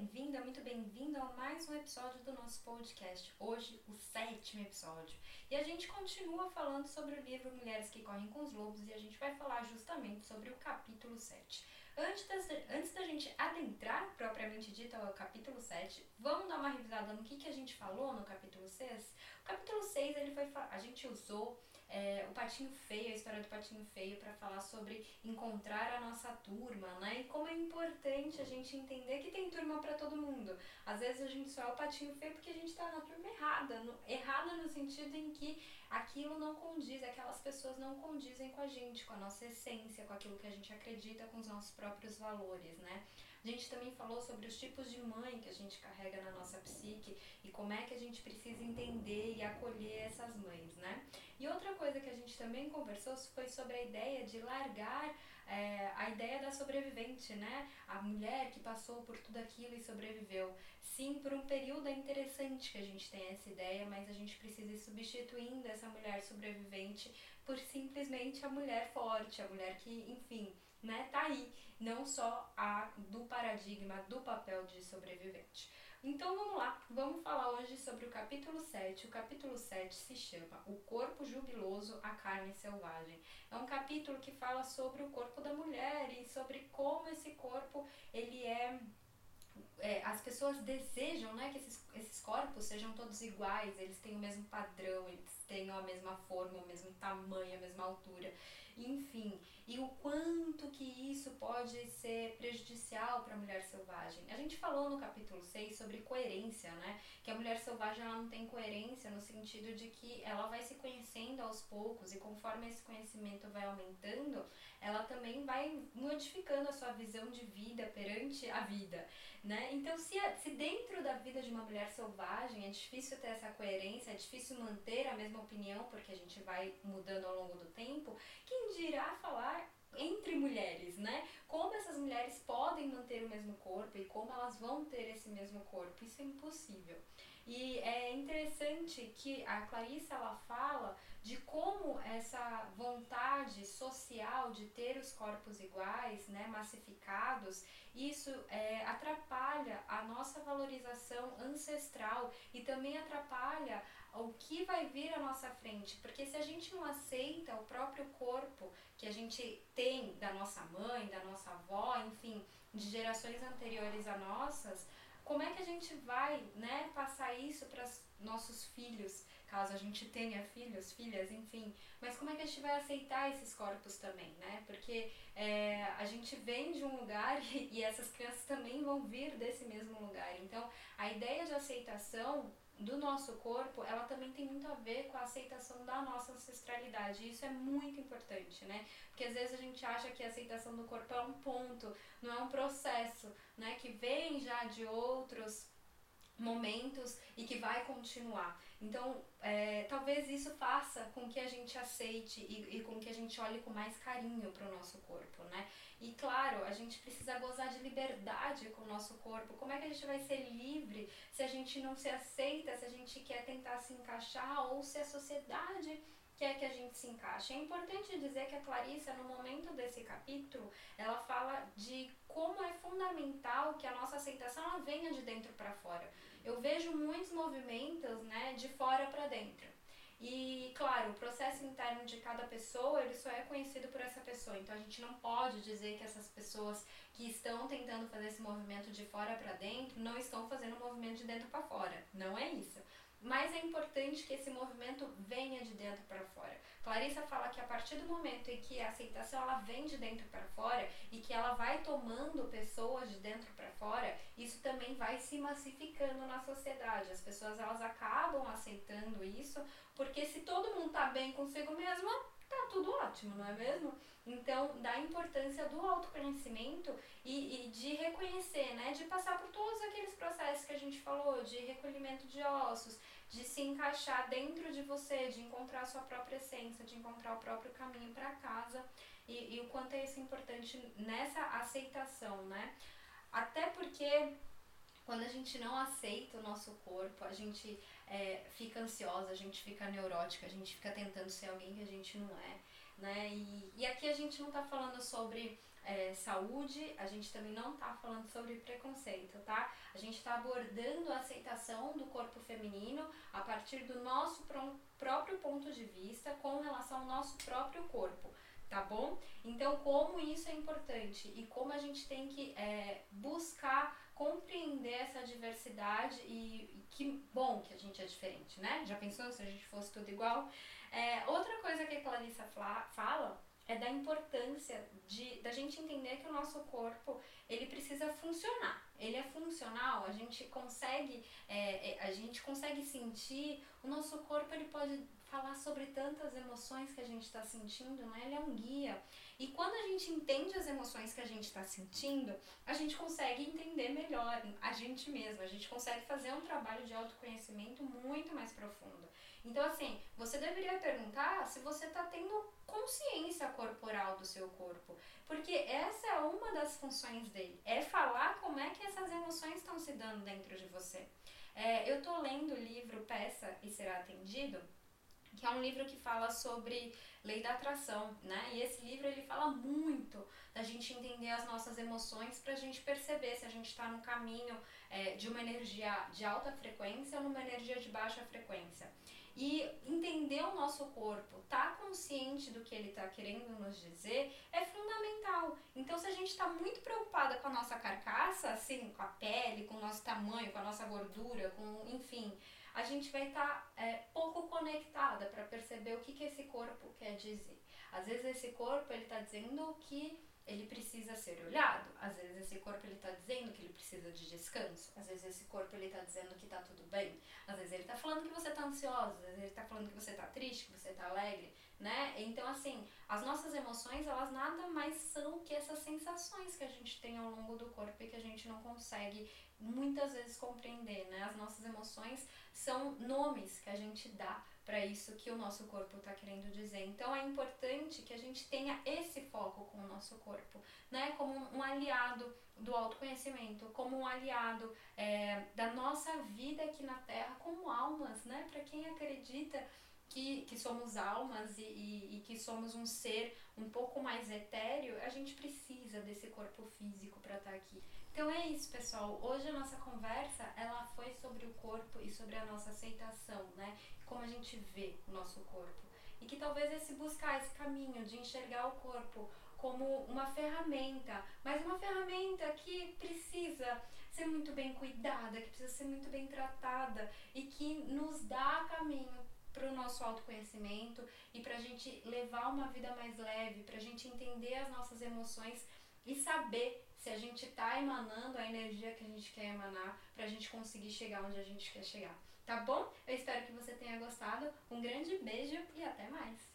bem-vinda, muito bem-vindo a mais um episódio do nosso podcast. Hoje, o sétimo episódio. E a gente continua falando sobre o livro Mulheres que Correm com os Lobos e a gente vai falar justamente sobre o capítulo 7. Antes, das, antes da gente adentrar propriamente dito ao capítulo 7, vamos dar uma revisada no que, que a gente falou no capítulo 6? O capítulo 6, ele foi, a gente usou é, o Patinho Feio, a história do Patinho Feio, para falar sobre encontrar a nossa turma, né? E como é importante a gente entender que tem turma para todo mundo. Às vezes a gente só é o Patinho Feio porque a gente está na turma errada. No, errada no sentido em que aquilo não condiz, aquelas pessoas não condizem com a gente, com a nossa essência, com aquilo que a gente acredita, com os nossos próprios valores, né? A gente também falou sobre os tipos de mãe que a gente carrega na nossa psique e como é que a gente precisa entender e acolher essas mães, né? E outra coisa que a gente também conversou foi sobre a ideia de largar é, a ideia da sobrevivente, né? A mulher que passou por tudo aquilo e sobreviveu. Sim, por um período é interessante que a gente tenha essa ideia, mas a gente precisa ir substituindo essa mulher sobrevivente por simplesmente a mulher forte, a mulher que, enfim, né, tá aí, não só a do paradigma do papel de sobrevivente. Então vamos lá, vamos falar hoje sobre o capítulo 7. O capítulo 7 se chama O Corpo Jubiloso, a Carne Selvagem. É um capítulo que fala sobre o corpo da mulher e sobre como esse corpo ele é é, as pessoas desejam né, que esses, esses corpos sejam todos iguais, eles têm o mesmo padrão, eles tenham a mesma forma, o mesmo tamanho, a mesma altura, enfim. E o quanto que isso pode ser prejudicial para a mulher selvagem. A gente falou no capítulo 6 sobre coerência, né? Que a mulher selvagem ela não tem coerência no sentido de que ela vai se conhecendo aos poucos e conforme esse conhecimento vai aumentando, ela também vai modificando a sua visão de vida perante a vida, né? Então, se, se dentro da vida de uma mulher selvagem é difícil ter essa coerência, é difícil manter a mesma opinião, porque a gente vai mudando ao longo do tempo, quem dirá falar entre mulheres, né? Como essas mulheres podem manter o mesmo corpo e como elas vão ter esse mesmo corpo. Isso é impossível. E é interessante que a Clarissa ela fala de como essa vontade social de ter os corpos iguais, né, massificados, isso é, atrapalha a nossa valorização ancestral e também atrapalha o que vai vir à nossa frente, porque se a gente não aceita o próprio corpo que a gente tem da nossa mãe, da nossa avó, enfim, de gerações anteriores a nossas, como é que a gente vai né, passar isso para nossos filhos, caso a gente tenha filhos, filhas, enfim. Mas como é que a gente vai aceitar esses corpos também, né? Porque é, a gente vem de um lugar e, essas crianças também vão vir desse mesmo lugar. Então, a ideia de aceitação do nosso corpo, ela também tem muito a ver com a aceitação da nossa ancestralidade. Isso é muito importante, né? Porque às vezes a gente acha que a aceitação do corpo é um ponto, não é um processo, né? Que vem já de outros momentos vai continuar. Então, é, talvez isso faça com que a gente aceite e, e com que a gente olhe com mais carinho para o nosso corpo, né? E claro, a gente precisa gozar de liberdade com o nosso corpo. Como é que a gente vai ser livre se a gente não se aceita, se a gente quer tentar se encaixar ou se a sociedade quer que a gente se encaixe. É importante dizer que a Clarissa, no momento desse capítulo, ela fala de como é fundamental que a nossa aceitação venha de dentro para fora. Eu vejo muitos movimentos, né, de fora para dentro. E, claro, o processo interno de cada pessoa, ele só é conhecido por essa pessoa. Então, a gente não pode dizer que essas pessoas que estão tentando fazer esse movimento de fora para dentro não estão fazendo o movimento de dentro para fora. Não é isso. Mas é importante que esse movimento venha de dentro para fora. Clarissa fala que a partir do momento em que a aceitação ela vem de dentro para fora e que ela vai tomando pessoas de dentro para fora, isso também vai se massificando na sociedade. As pessoas elas acabam aceitando isso, porque se todo mundo está bem consigo mesmo, tá tudo ótimo, não é mesmo? Então, da importância do autoconhecimento e, e, de reconhecer, né? De passar por todos aqueles processos que a gente falou, de recolhimento de ossos, de se encaixar dentro de você, de encontrar a sua própria essência, de encontrar o próprio caminho para casa e, e o quanto é isso importante nessa aceitação, né? Até porque quando a gente não aceita o nosso corpo, a gente é, fica ansiosa, a gente fica neurótica, a gente fica tentando ser alguém que a gente não é. Né? E, e aqui a gente não está falando sobre é, saúde, a gente também não tá falando sobre preconceito, tá? A gente tá abordando a aceitação do corpo feminino a partir do nosso próprio ponto de vista com relação ao nosso próprio corpo tá bom? Então, como isso é importante e como a gente tem que é, buscar compreender essa diversidade e, e, que bom que a gente é diferente, né? Já pensou se a gente fosse tudo igual? É, outra coisa que a Clarissa fala é da importância de da gente entender que o nosso corpo ele precisa funcionar. Ele é funcional, a gente consegue é, é a gente consegue sentir o nosso corpo ele pode falar sobre tantas emoções que a gente está sentindo, né? Ele é um guia. E quando a gente entende as emoções que a gente está sentindo, a gente consegue entender melhor a gente mesmo. A gente consegue fazer um trabalho de autoconhecimento muito mais profundo. Então, assim, você deveria perguntar se você está tendo consciência corporal do seu corpo. Porque essa é uma das funções dele. É falar como é que essas emoções estão se dando dentro de você. É, eu tô lendo o livro Peça e Será Atendido que é um livro que fala sobre lei da atração, né? E esse livro ele fala muito da gente entender as nossas emoções para a gente perceber se a gente está no caminho é, de uma energia de alta frequência ou numa energia de baixa frequência. E entender o nosso corpo, estar tá consciente do que ele está querendo nos dizer, é fundamental. Então, se a gente está muito preocupada com a nossa carcaça, assim, com a pele, com o nosso tamanho, com a nossa gordura, com, enfim, a gente vai estar tá, é, pouco conectada para perceber o que, que esse corpo quer dizer. Às vezes esse corpo ele está dizendo que ele precisa ser olhado. Às vezes esse corpo ele está dizendo que ele precisa de descanso. Às vezes esse corpo ele está dizendo que está tudo bem. Às vezes ele está falando que você está ansiosa. Às vezes ele está falando que você está triste, que você está alegre, né? Então assim, as nossas emoções elas nada mais são que essas sensações que a gente tem ao longo do corpo e que a gente não consegue muitas vezes compreender, né? As nossas emoções são nomes que a gente dá para isso que o nosso corpo está querendo dizer. Então é importante que a gente tenha esse foco com o nosso corpo, né? Como um aliado do autoconhecimento, como um aliado é, da nossa vida aqui na Terra, como almas, né? Para quem acredita que, que somos almas e, e, somos um ser um pouco mais etéreo, a gente precisa desse corpo físico para estar tá aqui. Então é isso, pessoal. Hoje a nossa conversa ela foi sobre o corpo e sobre a nossa aceitação, né? Como a gente vê o nosso corpo. E que talvez esse buscar esse caminho de enxergar o corpo como uma ferramenta, mas uma ferramenta que precisa ser muito bem cuidada, que precisa ser muito bem tratada e que nos dá caminho para o nosso autoconhecimento e para a gente levar uma vida mais leve, para a gente entender as nossas emoções e saber se a gente está emanando a energia que a gente quer emanar para a gente conseguir chegar onde a gente quer chegar. Tá bom? Eu espero que você tenha gostado. Um grande beijo e até mais!